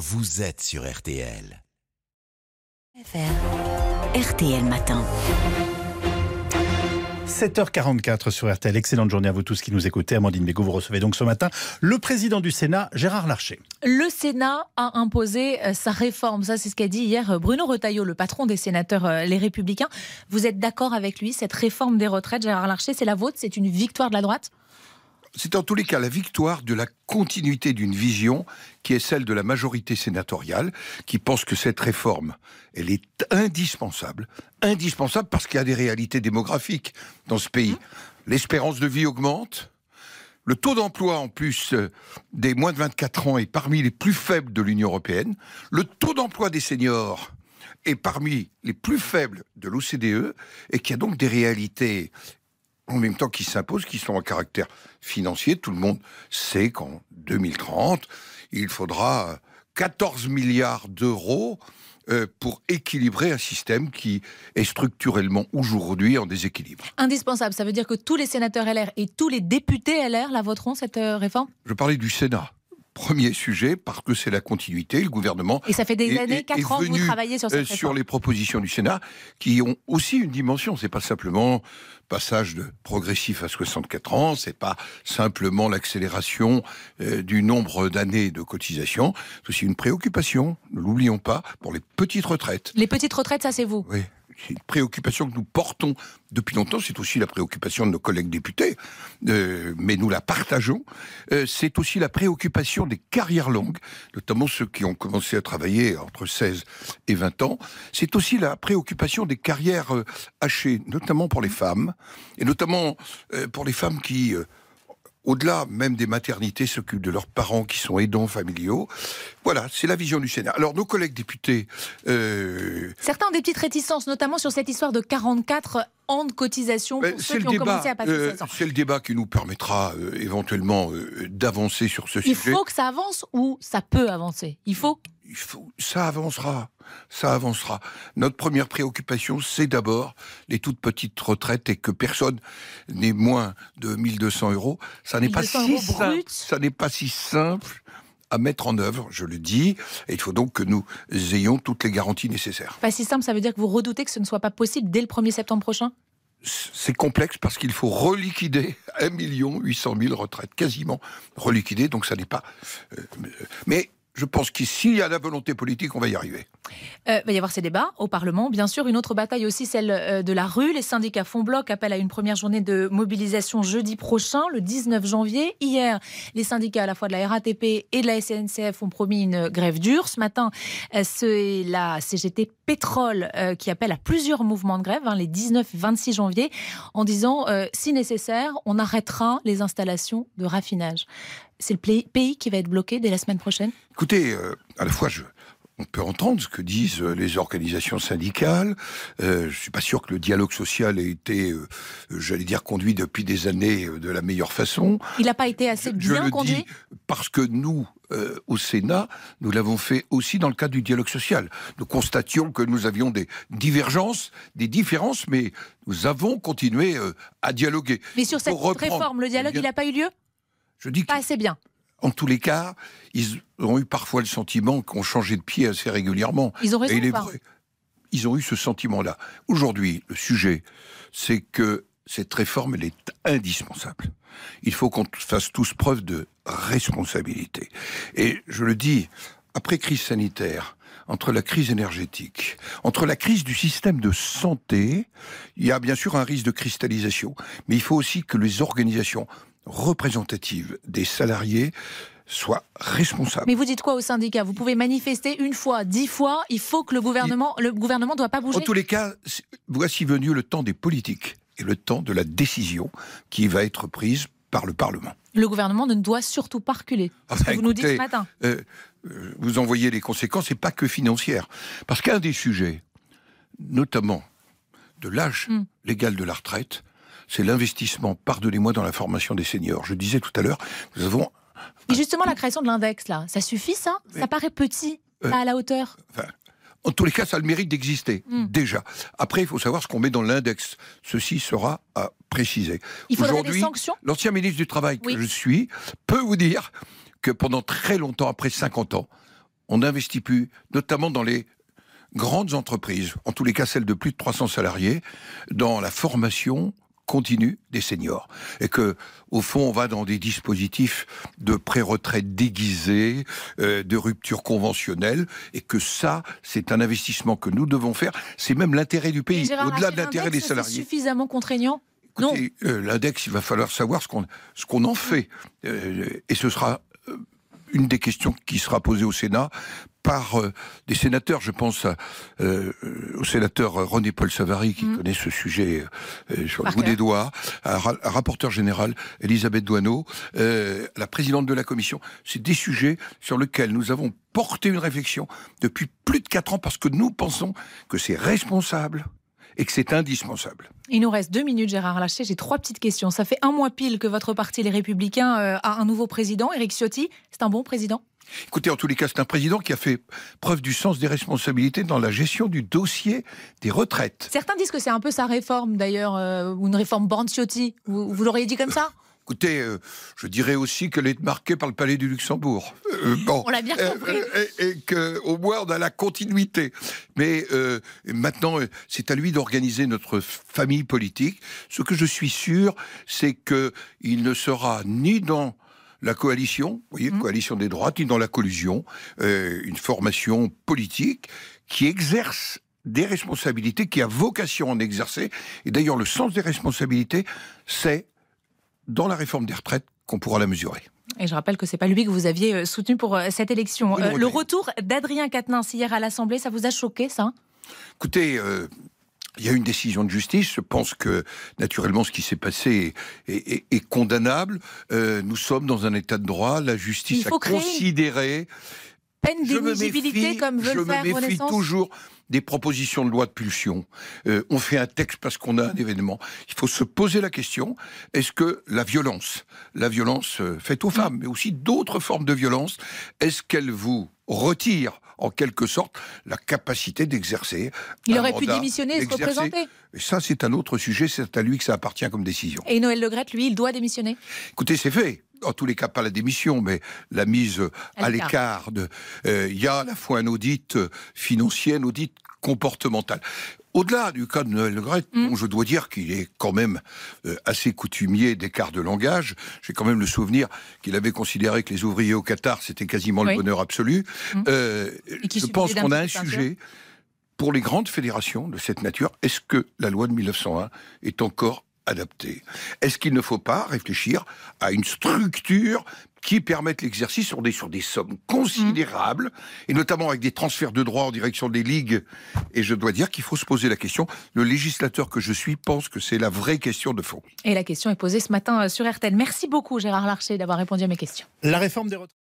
vous êtes sur RTL. RTL Matin. 7h44 sur RTL. Excellente journée à vous tous qui nous écoutez. Amandine Bégaud, vous recevez donc ce matin le président du Sénat, Gérard Larcher. Le Sénat a imposé euh, sa réforme. Ça, c'est ce qu'a dit hier euh, Bruno Retailleau, le patron des sénateurs euh, Les Républicains. Vous êtes d'accord avec lui Cette réforme des retraites, Gérard Larcher, c'est la vôtre? C'est une victoire de la droite? C'est en tous les cas la victoire de la continuité d'une vision qui est celle de la majorité sénatoriale, qui pense que cette réforme, elle est indispensable. Indispensable parce qu'il y a des réalités démographiques dans ce pays. L'espérance de vie augmente. Le taux d'emploi, en plus euh, des moins de 24 ans, est parmi les plus faibles de l'Union européenne. Le taux d'emploi des seniors est parmi les plus faibles de l'OCDE et qu'il y a donc des réalités en même temps qui s'imposent, qui sont à caractère financier. Tout le monde sait qu'en 2030, il faudra 14 milliards d'euros euh, pour équilibrer un système qui est structurellement aujourd'hui en déséquilibre. Indispensable, ça veut dire que tous les sénateurs LR et tous les députés LR la voteront, cette euh, réforme? Je parlais du Sénat premier sujet parce que c'est la continuité. Le gouvernement. Et ça fait des années, 4 ans que vous travaillez sur cette euh, Sur les propositions du Sénat qui ont aussi une dimension. C'est pas simplement passage de progressif à 64 ans, c'est pas simplement l'accélération euh, du nombre d'années de cotisation, c'est aussi une préoccupation, ne l'oublions pas, pour les petites retraites. Les petites retraites, ça c'est vous Oui c'est une préoccupation que nous portons depuis longtemps. C'est aussi la préoccupation de nos collègues députés, euh, mais nous la partageons. Euh, c'est aussi la préoccupation des carrières longues, notamment ceux qui ont commencé à travailler entre 16 et 20 ans. C'est aussi la préoccupation des carrières euh, hachées, notamment pour les femmes, et notamment pour les femmes qui au-delà même des maternités, s'occupent de leurs parents qui sont aidants familiaux. Voilà, c'est la vision du Sénat. Alors, nos collègues députés... Euh, Certains ont des petites réticences, notamment sur cette histoire de 44 ans de cotisation pour ceux qui ont commencé à passer euh, 16 ans. C'est le débat qui nous permettra euh, éventuellement d'avancer sur ce sujet. Il faut que ça avance ou ça peut avancer? Il faut il faut, ça avancera, ça avancera. Notre première préoccupation, c'est d'abord les toutes petites retraites et que personne n'ait moins de 1200 euros. Ça n'est pas si simple. Ça n'est pas si simple à mettre en œuvre, je le dis, et il faut donc que nous ayons toutes les garanties nécessaires. Pas si simple, ça veut dire que vous redoutez que ce ne soit pas possible dès le 1er septembre prochain? C'est complexe parce qu'il faut reliquider 1 800 000 retraites, quasiment reliquider, donc ça n'est pas... Euh, mais je pense que s'il y a la volonté politique, on va y arriver. Il euh, va y avoir ces débats au Parlement. Bien sûr, une autre bataille aussi, celle euh, de la rue. Les syndicats font bloc, appellent à une première journée de mobilisation jeudi prochain, le 19 janvier. Hier, les syndicats à la fois de la RATP et de la SNCF ont promis une grève dure. Ce matin, euh, c'est la CGT Pétrole qui appelle à plusieurs mouvements de grève, hein, les 19 et 26 janvier, en disant, si nécessaire, on arrêtera les installations de raffinage c'est le pays qui va être bloqué dès la semaine prochaine? Écoutez, euh, à la fois, je, on peut entendre ce que disent euh, les organisations syndicales. Euh, je ne suis pas sûr que le dialogue social ait été, j'allais dire, conduit depuis des années de la meilleure façon. Il n'a pas été assez bien je conduit? dis Parce que nous, au Sénat, nous l'avons fait aussi dans le cadre du dialogue social. Nous constations que nous avions des divergences, des différences, mais nous avons continué à dialoguer. Mais sur cette réforme, le dialogue, il n'a pas eu lieu? Je dis pas assez bien. En tous les cas, ils ont eu parfois le sentiment qu'on changeait de pied assez régulièrement. Ils ont raison. Et ils ont eu ce sentiment-là. Aujourd'hui, le sujet, c'est que cette réforme, elle est indispensable. Il faut qu'on fasse tous preuve de responsabilité. Et je le dis, après crise sanitaire, entre la crise énergétique, entre la crise du système de santé, il y a bien sûr un risque de cristallisation, mais il faut aussi que les organisations représentative des salariés soit responsable. Mais vous dites quoi au syndicat? Vous pouvez manifester une fois, dix fois, il faut que le gouvernement le gouvernement ne doit pas bouger? En tous les cas, voici venu le temps des politiques et le temps de la décision qui va être prise par le Parlement. Le gouvernement ne doit surtout pas reculer. Ah ce que bah vous nous dites ce matin. Euh, euh, vous en voyez les conséquences, et pas que financières. Parce qu'un des sujets, notamment de l'âge hmm. légal de la retraite, c'est l'investissement, pardonnez-moi, dans la formation des seniors. Je disais tout à l'heure, nous avons... Et justement, la création de l'index, là, ça suffit, ça? Ça paraît petit, pas à la hauteur? en tous les cas, ça a le mérite d'exister, hmm. déjà. Après, il faut savoir ce qu'on met dans l'index. Ceci sera à préciser. Aujourd'hui, l'ancien ministre du Travail que je suis peut vous dire que pendant très longtemps, après 50 ans, on n'investit plus, notamment dans les grandes entreprises, en tous les cas celles de plus de 300 salariés, dans la formation continue des seniors. Et que, au fond, on va dans des dispositifs de pré-retraite déguisés, euh, de rupture conventionnelle, et que ça, c'est un investissement que nous devons faire. C'est même l'intérêt du pays, au-delà de l'intérêt des salariés. suffisamment contraignant? Écoutez, euh, l'index, il va falloir savoir ce qu'on ce qu'on en fait. Euh, et ce sera une des questions qui sera posée au Sénat par euh, des sénateurs. Je pense à, euh, au sénateur René-Paul Savary, qui Mm. connaît ce sujet euh, le bout des doigts, à, à rapporteur général Elisabeth Douaneau, euh, la présidente de la commission. C'est des sujets sur lesquels nous avons porté une réflexion depuis plus de quatre ans parce que nous pensons que c'est responsable et que c'est indispensable. Il nous reste deux minutes, Gérard Larcher. J'ai trois petites questions. Ça fait un mois pile que votre parti, les Républicains, euh, a un nouveau président, Éric Ciotti. C'est un bon président? Écoutez, en tous les cas, c'est un président qui a fait preuve du sens des responsabilités dans la gestion du dossier des retraites. Certains disent que c'est un peu sa réforme, d'ailleurs, euh, ou une réforme Borne-Ciotti. Vous, vous l'auriez dit comme ça? Écoutez, euh, je dirais aussi qu'elle est marquée par le palais du Luxembourg. Euh, bon, On l'a bien Euh, compris. euh, et, et qu'au moins on a la continuité. Mais maintenant, c'est à lui d'organiser notre famille politique. Ce que je suis sûr, c'est que il ne sera ni dans la coalition, vous voyez, Mhm. coalition des droites, ni dans la collusion, une formation politique qui exerce des responsabilités, qui a vocation à en exercer. Et d'ailleurs, le sens des responsabilités, c'est dans la réforme des retraites qu'on pourra la mesurer. Et je rappelle que c'est pas lui que vous aviez euh, soutenu pour euh, cette élection. Oui, Euh, le retour d'Adrien Quatennens hier à l'Assemblée, ça vous a choqué, ça? Écoutez, euh, il y a une décision de justice. Je pense que, naturellement, ce qui s'est passé est, est- est- est condamnable. Euh, nous sommes dans un état de droit. La justice a créer considéré. Peine Je me d'éligibilité méfie, comme veut je le me faire méfie Renaissance toujours des propositions de loi de pulsion. Euh, on fait un texte parce qu'on a un événement. Il faut se poser la question est-ce que la violence, la violence euh, faite aux femmes, mais aussi d'autres formes de violence, est-ce qu'elle vous retire en quelque sorte la capacité d'exercer Il aurait pu démissionner et se représenter. Et ça, c'est un autre sujet. C'est à lui que ça appartient comme décision. Et Noël Legrette, lui, il doit démissionner. Écoutez, c'est fait. En tous les cas, pas la démission, mais la mise À l'écart. euh, Il y a à la fois un audit euh, financier, un audit comportemental. Au-delà du cas de Noël Le Graët, Mm. dont je dois dire qu'il est quand même euh, assez coutumier d'écart de langage. J'ai quand même le souvenir qu'il avait considéré que les ouvriers au Qatar, c'était quasiment Oui. le bonheur absolu. Mm. Euh, je pense qu'on a un sujet pour les grandes fédérations de cette nature. Est-ce que la loi de 1901 est encore adaptée Est-ce qu'il ne faut pas réfléchir à une structure qui permette l'exercice sur des, sur des sommes considérables, et notamment avec des transferts de droits en direction des ligues? Et je dois dire qu'il faut se poser la question. Le législateur que je suis pense que c'est la vraie question de fond. Et la question est posée ce matin euh, sur RTL. Merci beaucoup, Gérard Larcher, d'avoir répondu à mes questions. La réforme des retraites.